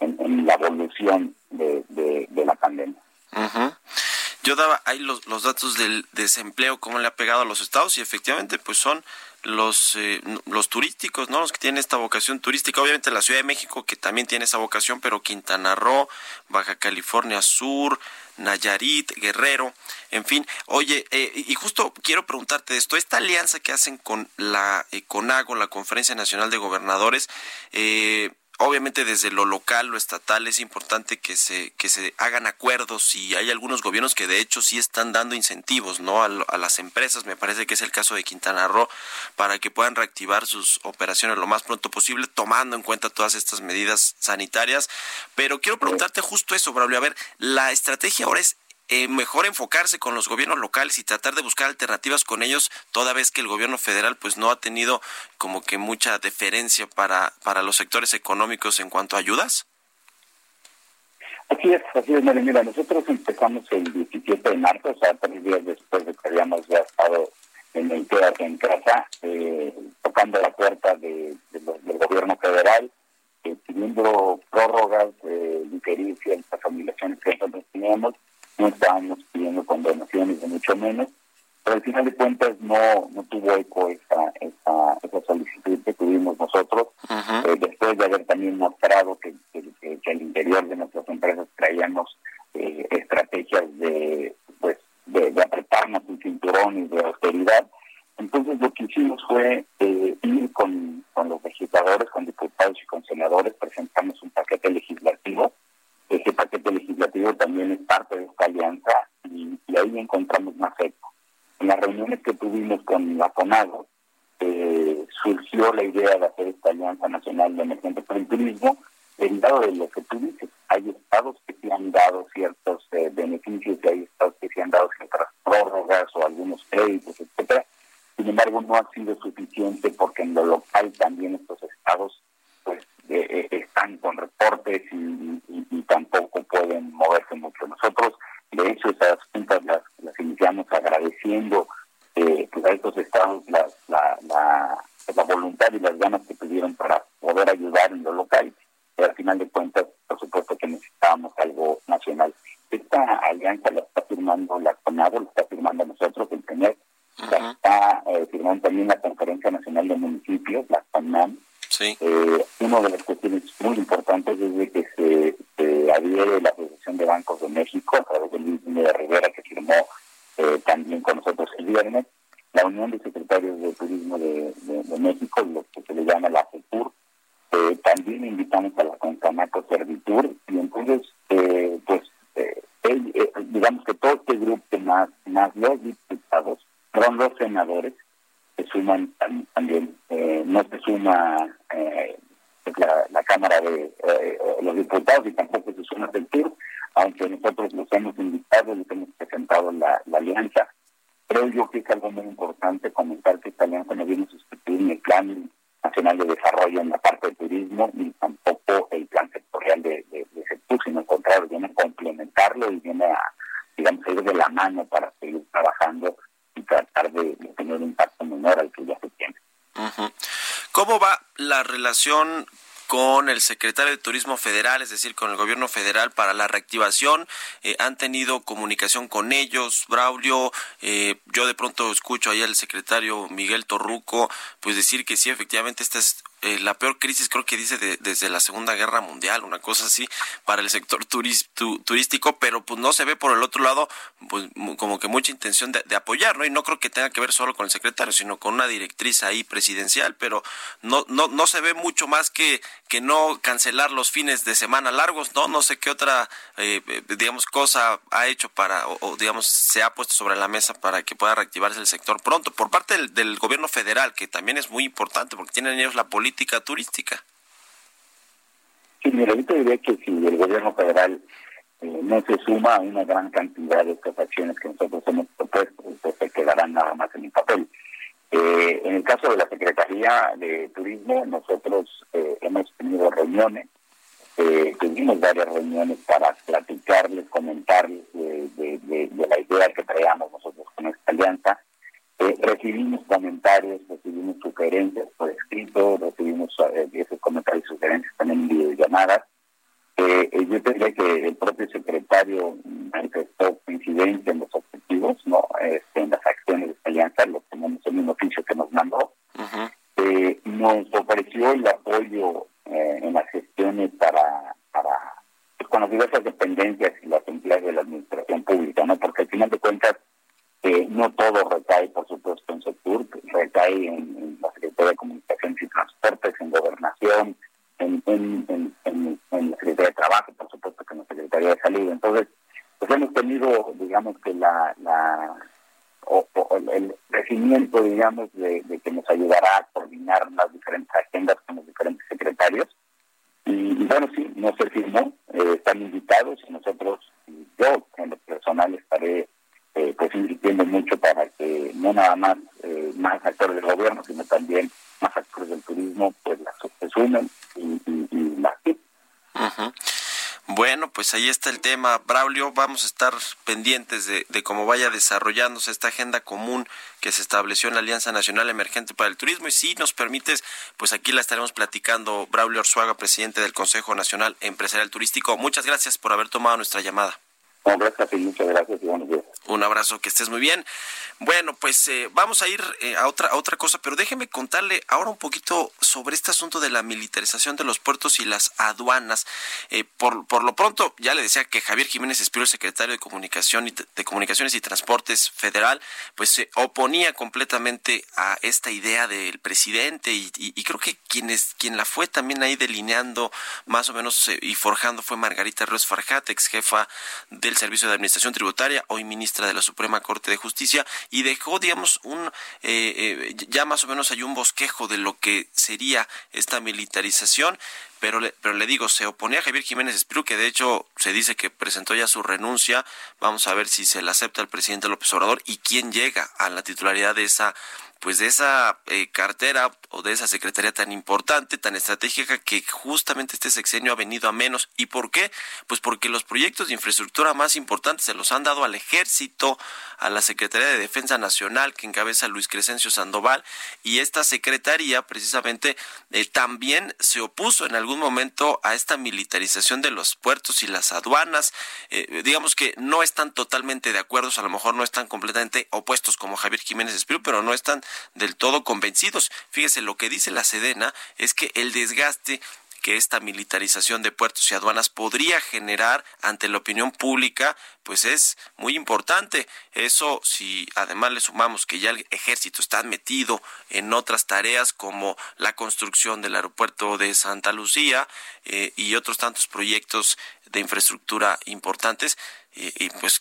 S7: en, la evolución de, de, la pandemia.
S1: Yo daba ahí los, los datos del desempleo, cómo le ha pegado a los estados y efectivamente pues son los, eh, los turísticos, ¿no? Los que tienen esta vocación turística. Obviamente la Ciudad de México, que también tiene esa vocación, pero Quintana Roo, Baja California Sur, Nayarit, Guerrero, en fin. Oye, eh, y justo quiero preguntarte esto, esta alianza que hacen con la eh, CONAGO, la Conferencia Nacional de Gobernadores, eh, obviamente desde lo local, lo estatal, es importante que se, que se hagan acuerdos y hay algunos gobiernos que de hecho sí están dando incentivos ¿no? a, a, las empresas, me parece que es el caso de Quintana Roo, para que puedan reactivar sus operaciones lo más pronto posible, tomando en cuenta todas estas medidas sanitarias. Pero quiero preguntarte justo eso, Braulio. A ver, la estrategia ahora es eh, mejor enfocarse con los gobiernos locales y tratar de buscar alternativas con ellos, toda vez que el gobierno federal pues no ha tenido como que mucha deferencia para, para los sectores económicos en cuanto a ayudas?
S7: Así es, así es, Mira, nosotros empezamos el 17 de marzo, o sea, tres días después de que habíamos ya estado en el en casa, eh, tocando la puerta de, del gobierno federal, eh, pidiendo prórrogas, eh, diferir ciertas obligaciones que nosotros teníamos, no estábamos pidiendo condonaciones de mucho menos, pero al final de cuentas no, no tuvo eco esa, esa, esa solicitud que tuvimos nosotros, eh, después de haber también mostrado que, que, al interior de nuestras empresas traíamos eh, estrategias de, pues, de, de, apretarnos el cinturón y de austeridad. Entonces lo que hicimos fue eh, ir con, con los legisladores, con diputados y con senadores, presentamos un paquete legislativo ese paquete legislativo también es parte de esta alianza y, ahí encontramos más eco. En las reuniones que tuvimos con la CONAGO, eh, surgió la idea de hacer esta Alianza Nacional de Emergentes por el Turismo, derivado de lo que tú dices. Hay estados que se han dado ciertos eh, beneficios y hay estados que se han dado ciertas prórrogas o algunos créditos, etcétera. Sin embargo, no ha sido suficiente porque en lo local también estos estados pues eh, están con reportes y, tampoco pueden moverse mucho. Nosotros, de hecho, esas juntas las, las iniciamos agradeciendo eh, pues a estos estados la, la, la, voluntad y las ganas que tuvieron para poder ayudar en lo local. Y al final de cuentas, por supuesto que necesitábamos algo nacional. Esta alianza la está firmando la CONADO, la está firmando nosotros, el PENET, la está eh, firmando también la Conferencia Nacional de Municipios, la CONAM,
S1: Sí.
S7: Eh, una de las cuestiones muy importantes el
S1: secretario de Turismo Federal, es decir, con el gobierno federal para la reactivación. Eh, han tenido comunicación con ellos, Braulio. Eh, yo de pronto escucho ahí al secretario Miguel Torruco, pues decir que sí, efectivamente esta es eh, la peor crisis creo que dice desde la Segunda Guerra Mundial, una cosa así, para el sector turístico, pero pues no se ve por el otro lado pues como que mucha intención de, apoyar, ¿no? Y no creo que tenga que ver solo con el secretario, sino con una directriz ahí presidencial, pero no, no, no se ve mucho más que, que no cancelar los fines de semana largos, ¿no? No sé qué otra, eh, eh, digamos, cosa ha hecho para, o, digamos, se ha puesto sobre la mesa para que pueda reactivarse el sector pronto, por parte del, del gobierno federal, que también es muy importante, porque tienen ellos la política política turística.
S7: Sí, mira, yo te diría que si el gobierno federal eh, no se suma a una gran cantidad de estas acciones que nosotros hemos propuesto, pues se quedarán nada más en el papel. Eh, en el caso de la Secretaría de Turismo, nosotros eh, hemos tenido reuniones, tuvimos varias reuniones para platicarles, comentarles de, la idea que traíamos nosotros con esta alianza. Recibimos comentarios, recibimos sugerencias por escrito, recibimos esos comentarios y sugerencias también en videollamadas. Eh, yo tendría que el propio secretario manifestó coincidencia en los objetivos, no este, en las acciones de alianza, lo tenemos en un oficio que nos mandó. eh, nos ofreció el apoyo eh, en las gestiones para, para pues, con las diversas dependencias y las empleadas de la administración pública, no porque al final de cuentas eh, no todo recae, por supuesto, en sector, recae en, la Secretaría de Comunicaciones y Transportes, en Gobernación, en, la Secretaría de Trabajo, por supuesto que en la Secretaría de Salud. Entonces, pues hemos tenido, digamos que la, la o, el crecimiento, digamos, de, que nos ayudará a coordinar las diferentes agendas con los diferentes secretarios. Y, bueno, sí, no se firmó, eh, están invitados y nosotros, yo en lo personal estaré eh, pues invirtiendo mucho para que no nada más eh, más actores del gobierno, sino también más actores del turismo, pues las se sumen y, y, las
S1: Bueno, pues ahí está el tema, Braulio. Vamos a estar pendientes de, de, cómo vaya desarrollándose esta agenda común que se estableció en la Alianza Nacional Emergente para el Turismo. Y si nos permites, pues aquí la estaremos platicando. Braulio Orzuaga, presidente del Consejo Nacional Empresarial Turístico. Muchas gracias por haber tomado nuestra llamada.
S7: Un muchas gracias y buenos días.
S1: Un abrazo, que estés muy bien. Bueno, pues eh, vamos a ir eh, a otra a otra cosa, pero déjeme contarle ahora un poquito sobre este asunto de la militarización de los puertos y las aduanas. Eh, por, por lo pronto, ya le decía que Javier Jiménez Espiro, el secretario de Comunicación y de Comunicaciones y Transportes Federal, pues se oponía completamente a esta idea del presidente y, creo que quien, es, quien la fue también ahí delineando más o menos y forjando fue Margarita Ros Farjat, ex jefa del Servicio de Administración Tributaria, hoy ministra de la Suprema Corte de Justicia y dejó, digamos, un eh, eh, ya más o menos hay un bosquejo de lo que sería esta militarización. Pero le, pero le digo, se oponía a Javier Jiménez Espíritu, que de hecho se dice que presentó ya su renuncia. Vamos a ver si se la acepta el presidente López Obrador y quién llega a la titularidad de esa pues de esa eh, cartera o de esa secretaría tan importante, tan estratégica que justamente este sexenio ha venido a menos. ¿Y por qué? Pues porque los proyectos de infraestructura más importantes se los han dado al ejército, a la Secretaría de Defensa Nacional que encabeza Luis Crescencio Sandoval y esta secretaría precisamente eh, también se opuso en algún momento a esta militarización de los puertos y las aduanas. Eh, digamos que no están totalmente de acuerdo, a lo mejor no están completamente opuestos como Javier Jiménez Espíritu, pero no están del todo convencidos. Fíjese, lo que dice la Sedena es que el desgaste que esta militarización de puertos y aduanas podría generar ante la opinión pública, pues es muy importante. Eso si además le sumamos que ya el ejército está metido en otras tareas como la construcción del aeropuerto de Santa Lucía eh, y otros tantos proyectos de infraestructura importantes, y pues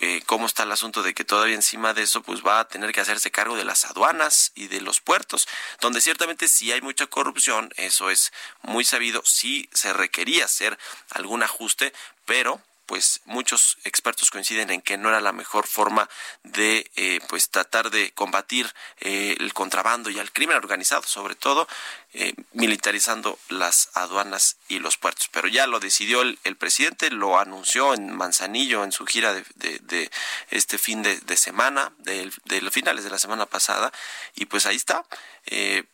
S1: eh, cómo está el asunto de que todavía encima de eso pues va a tener que hacerse cargo de las aduanas y de los puertos, donde ciertamente sí hay mucha corrupción, eso es muy sabido, sí se requería hacer algún ajuste, pero pues muchos expertos coinciden en que no era la mejor forma de eh, pues tratar de combatir eh, el contrabando y el crimen organizado sobre todo eh, militarizando las aduanas y los puertos pero ya lo decidió el, presidente lo anunció en Manzanillo en su gira de, este fin de, semana de, los finales de la semana pasada y pues ahí está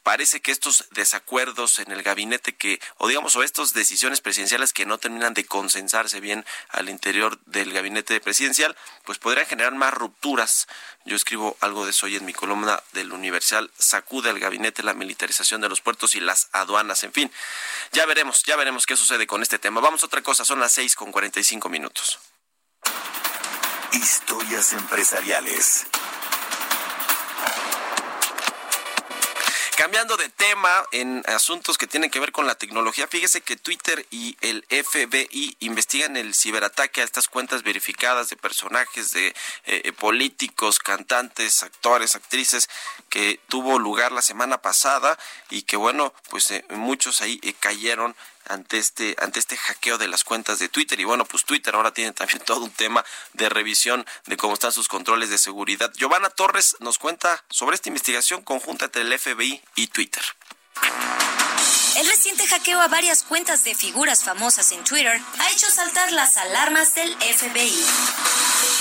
S1: parece que estos desacuerdos en el gabinete que o digamos o estas decisiones presidenciales que no terminan de consensarse bien al interior del gabinete presidencial, pues podrían generar más rupturas. Yo escribo algo de eso hoy en mi columna del Universal, sacude al gabinete la militarización de los puertos y las aduanas, en fin. Ya veremos, ya veremos qué sucede con este tema. Vamos a otra cosa, son las seis con cuarenta y cinco minutos.
S4: Historias empresariales.
S1: Cambiando de tema en asuntos que tienen que ver con la tecnología, fíjese que Twitter y el FBI investigan el ciberataque a estas cuentas verificadas de personajes, de eh, políticos, cantantes, actores, actrices, que tuvo lugar la semana pasada y que bueno, pues eh, muchos ahí eh, cayeron ante este ante este hackeo de las cuentas de Twitter y bueno pues Twitter ahora tiene también [laughs] todo un tema de revisión de cómo están sus controles de seguridad. Giovanna Torres nos cuenta sobre esta investigación conjunta entre el FBI y Twitter.
S8: El reciente hackeo a varias cuentas de figuras famosas en Twitter ha hecho saltar las alarmas del FBI.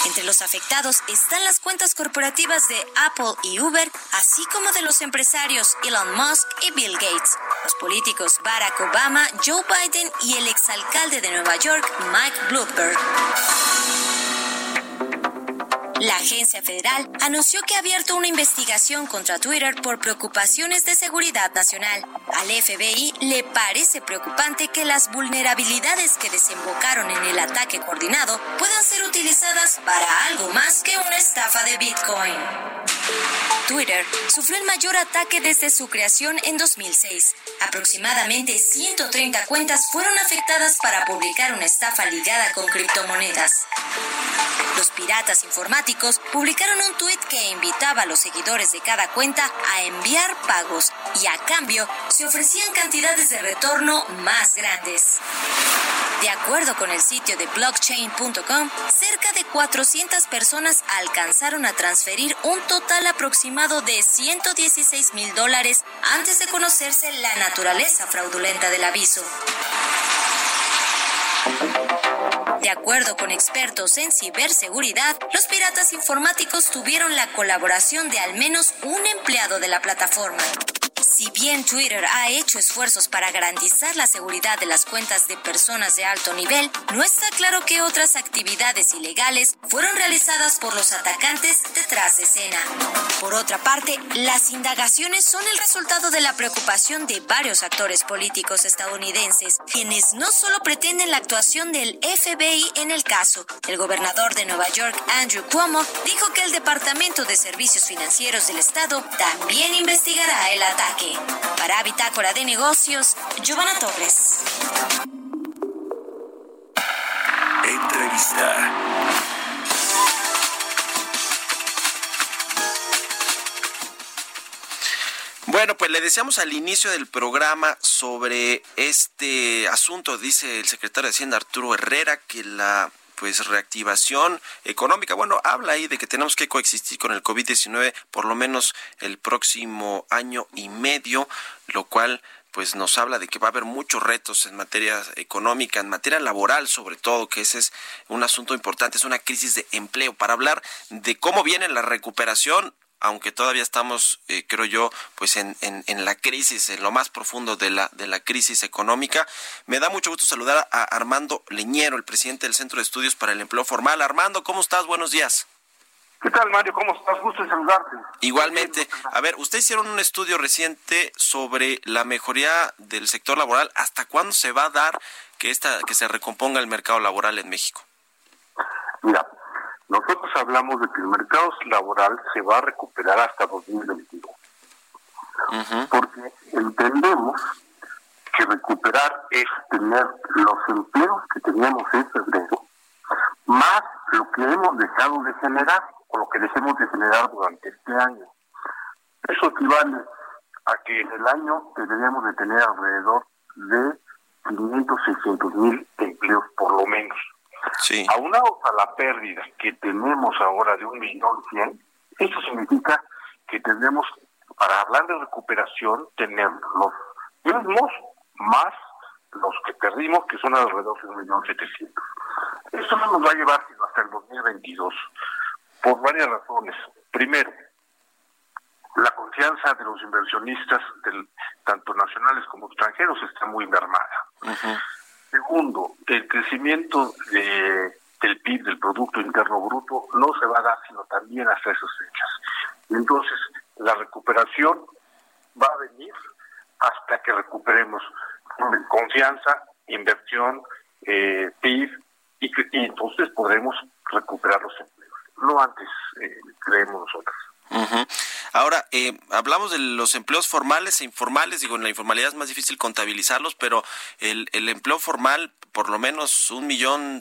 S8: Entre los afectados están las cuentas corporativas de Apple y Uber, así como de los empresarios Elon Musk y Bill Gates, los políticos Barack Obama, Joe Biden y el exalcalde de Nueva York, Mike Bloomberg. La agencia federal anunció que ha abierto una investigación contra Twitter por preocupaciones de seguridad nacional. Al FBI le parece preocupante que las vulnerabilidades que desembocaron en el ataque coordinado puedan ser utilizadas para algo más que una estafa de Bitcoin. Twitter sufrió el mayor ataque desde su creación en 2006. Aproximadamente 130 cuentas fueron afectadas para publicar una estafa ligada con criptomonedas. Los piratas informáticos publicaron un tuit que invitaba a los seguidores de cada cuenta a enviar pagos y a cambio se ofrecían cantidades de retorno más grandes. De acuerdo con el sitio de blockchain.com, cerca de 400 personas alcanzaron a transferir un total aproximado de 116 mil dólares antes de conocerse la naturaleza fraudulenta del aviso. Acuerdo con expertos en ciberseguridad, los piratas informáticos tuvieron la colaboración de al menos un empleado de la plataforma. Si bien Twitter ha hecho esfuerzos para garantizar la seguridad de las cuentas de personas de alto nivel, no está claro que otras actividades ilegales fueron realizadas por los atacantes detrás de escena. Por otra parte, las indagaciones son el resultado de la preocupación de varios actores políticos estadounidenses, quienes no solo pretenden la actuación del FBI en el caso. El gobernador de Nueva York, Andrew Cuomo, dijo que el Departamento de Servicios Financieros del Estado también investigará el ataque. Para Bitácora de Negocios, Giovanna Torres.
S4: Entrevista.
S1: Bueno, pues le decíamos al inicio del programa sobre este asunto, dice el secretario de Hacienda Arturo Herrera, que la pues reactivación económica. Bueno, habla ahí de que tenemos que coexistir con el COVID-19 por lo menos el próximo año y medio, lo cual pues nos habla de que va a haber muchos retos en materia económica, en materia laboral sobre todo, que ese es un asunto importante, es una crisis de empleo. Para hablar de cómo viene la recuperación, aunque todavía estamos, eh, creo yo, pues en, en, la crisis, en lo más profundo de la, de la crisis económica. Me da mucho gusto saludar a Armando Leñero, el presidente del Centro de Estudios para el Empleo Formal. Armando, ¿cómo estás? Buenos días.
S9: ¿Qué tal, Mario? ¿Cómo estás? Gusto en saludarte.
S1: Igualmente. A ver, ustedes hicieron un estudio reciente sobre la mejoría del sector laboral. ¿Hasta cuándo se va a dar que, esta, que se recomponga el mercado laboral en México?
S9: Mira, nosotros hablamos de que el mercado laboral se va a recuperar hasta 2022. Porque entendemos que recuperar es tener los empleos que teníamos en febrero, más lo que hemos dejado de generar o lo que dejemos de generar durante este año. Eso equivale a que en el año deberíamos de tener alrededor de 500, 600 mil empleos por lo menos.
S1: Sí.
S9: Aunados a la pérdida que tenemos ahora de un millón cien, eso significa que tendremos, para hablar de recuperación, tener los mismos más los que perdimos, que son alrededor de un millón setecientos. Eso no nos va a llevar sino hasta el 2022, por varias razones. Primero, la confianza de los inversionistas, del, tanto nacionales como extranjeros, está muy mermada. Segundo, el crecimiento de, del PIB, del Producto Interno Bruto, no se va a dar sino también hasta esas fechas. Entonces, la recuperación va a venir hasta que recuperemos confianza, inversión, eh, PIB, y, entonces podremos recuperar los empleos. No antes, eh, creemos nosotros.
S1: Ahora, eh, hablamos de los empleos formales e informales, digo, en la informalidad es más difícil contabilizarlos, pero el, empleo formal por lo menos un millón,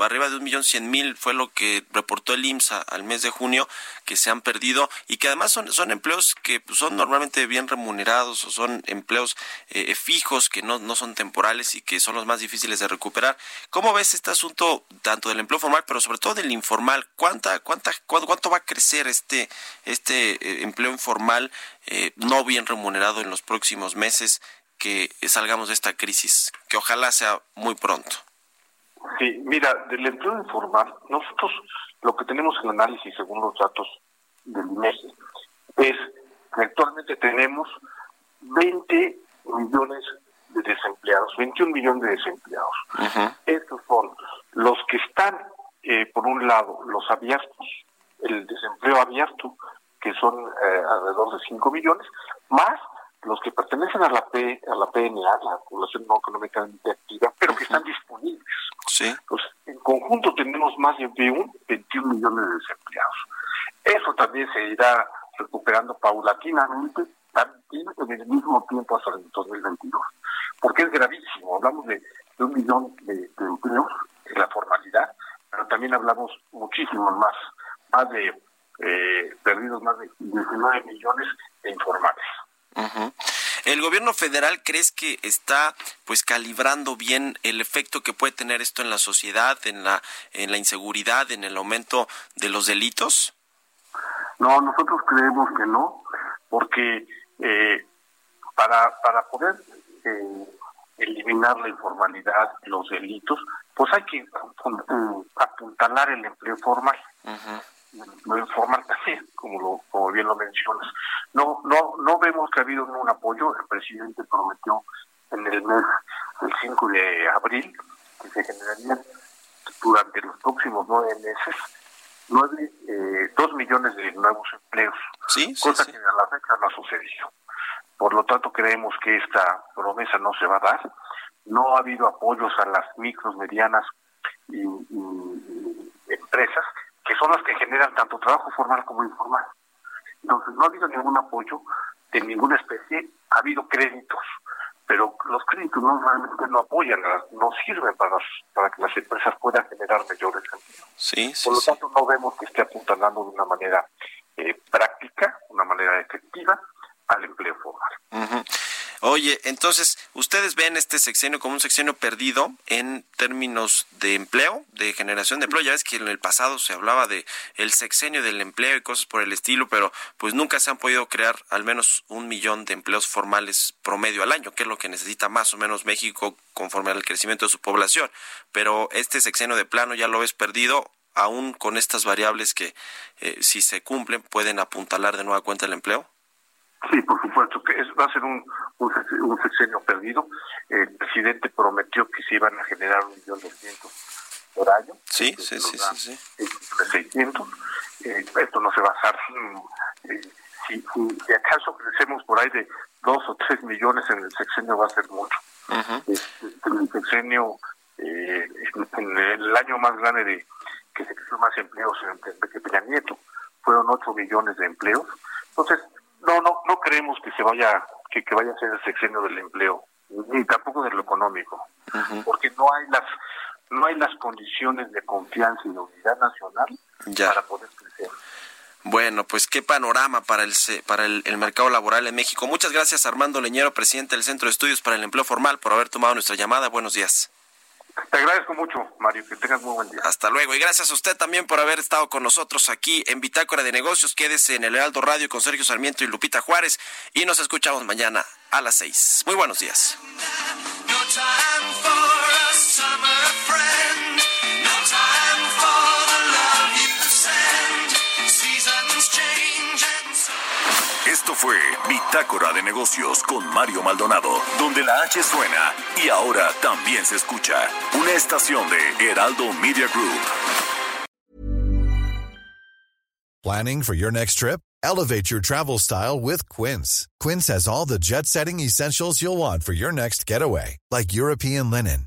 S1: arriba de un millón cien mil fue lo que reportó el IMSA al mes de junio que se han perdido y que además son, empleos que pues, son normalmente bien remunerados o son empleos eh, fijos que no, son temporales y que son los más difíciles de recuperar. ¿Cómo ves este asunto tanto del empleo formal pero sobre todo del informal? ¿Cuánta, cuánta, cuánto, va a crecer este, este eh, empleo informal eh, no bien remunerado en los próximos meses? que salgamos de esta crisis, que ojalá sea muy pronto.
S9: Sí, mira, del empleo informal, nosotros lo que tenemos en análisis según los datos del INEGI es que actualmente tenemos 20 millones de desempleados, 21 millones de desempleados. Estos son los que están, eh, por un lado, los abiertos, el desempleo abierto, que son eh, alrededor de 5 millones, más los que pertenecen a la P, a la PNA, la población no económicamente activa, pero que están disponibles.
S1: Sí.
S9: Pues, en conjunto tenemos más de 21 millones de desempleados. Eso también se irá recuperando paulatinamente, también en el mismo tiempo hasta el 2022. Porque es gravísimo, hablamos de, un millón de, empleos en la formalidad, pero también hablamos muchísimos más, más de eh, perdidos más de 19 millones de informales.
S1: ¿El gobierno federal crees que está pues calibrando bien el efecto que puede tener esto en la sociedad, en la en la inseguridad, en el aumento de los delitos?
S9: No, nosotros creemos que no, porque eh, para para poder eh, eliminar la informalidad, los delitos, pues hay que apuntalar el empleo formal lo informal también, [laughs] como lo, como bien lo mencionas. No, no, no vemos que ha habido un apoyo. El presidente prometió en el mes, el 5 de abril, que se generarían durante los próximos nueve meses nueve, eh, dos millones de nuevos empleos,
S1: ¿Sí?
S9: cosa que a la fecha no ha sucedido. Por lo tanto, creemos que esta promesa no se va a dar. No ha habido apoyos a las micros, medianas y empresas que son las que generan tanto trabajo formal como informal. Entonces, no ha habido ningún apoyo de ninguna especie, ha habido créditos, pero los créditos no realmente no apoyan, no sirven para, para que las empresas puedan generar mayores empleos.
S1: Sí,
S9: Por lo tanto, no vemos que esté apuntando de una manera eh, práctica, una manera efectiva al empleo formal.
S1: Oye, entonces, ¿ustedes ven este sexenio como un sexenio perdido en términos de empleo, de generación de empleo? Ya ves que en el pasado se hablaba de el sexenio del empleo y cosas por el estilo, pero pues nunca se han podido crear al menos un millón de empleos formales promedio al año, que es lo que necesita más o menos México conforme al crecimiento de su población. Pero este sexenio de plano ya lo ves perdido aún con estas variables que eh, si se cumplen pueden apuntalar de nueva cuenta el empleo?
S9: Sí, por supuesto que va a ser un, un, sexenio perdido. El presidente prometió que se iban a generar un millón doscientos por año.
S1: Sí, sí, sí, sí,
S9: seiscientos. Eh, esto no se va a hacer. Eh, si, si, acaso crecemos por ahí de dos o tres millones en el sexenio va a ser mucho. Este, en el sexenio, eh, en, el año más grande de que se creció más empleos en, que Peña Nieto, fueron ocho millones de empleos. Entonces, no, no, no creemos que se vaya, que, que vaya a ser el sexenio del empleo, ni tampoco de lo económico, porque no hay las, no hay las condiciones de confianza y de unidad nacional para poder crecer.
S1: Bueno, pues qué panorama para el para el, mercado laboral en México. Muchas gracias Armando Leñero, presidente del Centro de Estudios para el Empleo Formal, por haber tomado nuestra llamada. Buenos días.
S9: Te agradezco mucho, Mario, que tengas muy buen día.
S1: Hasta luego y gracias a usted también por haber estado con nosotros aquí en Bitácora de Negocios. Quédese en el Heraldo Radio con Sergio Sarmiento y Lupita Juárez y nos escuchamos mañana a las seis. Muy buenos días.
S4: Esto fue Bitácora de Negocios con Mario Maldonado, donde la H suena y ahora también se escucha una estación de Heraldo Media Group.
S10: Planning for your next trip? Elevate your travel style with Quince. Quince has all the jet-setting essentials you'll want for your next getaway, like European linen,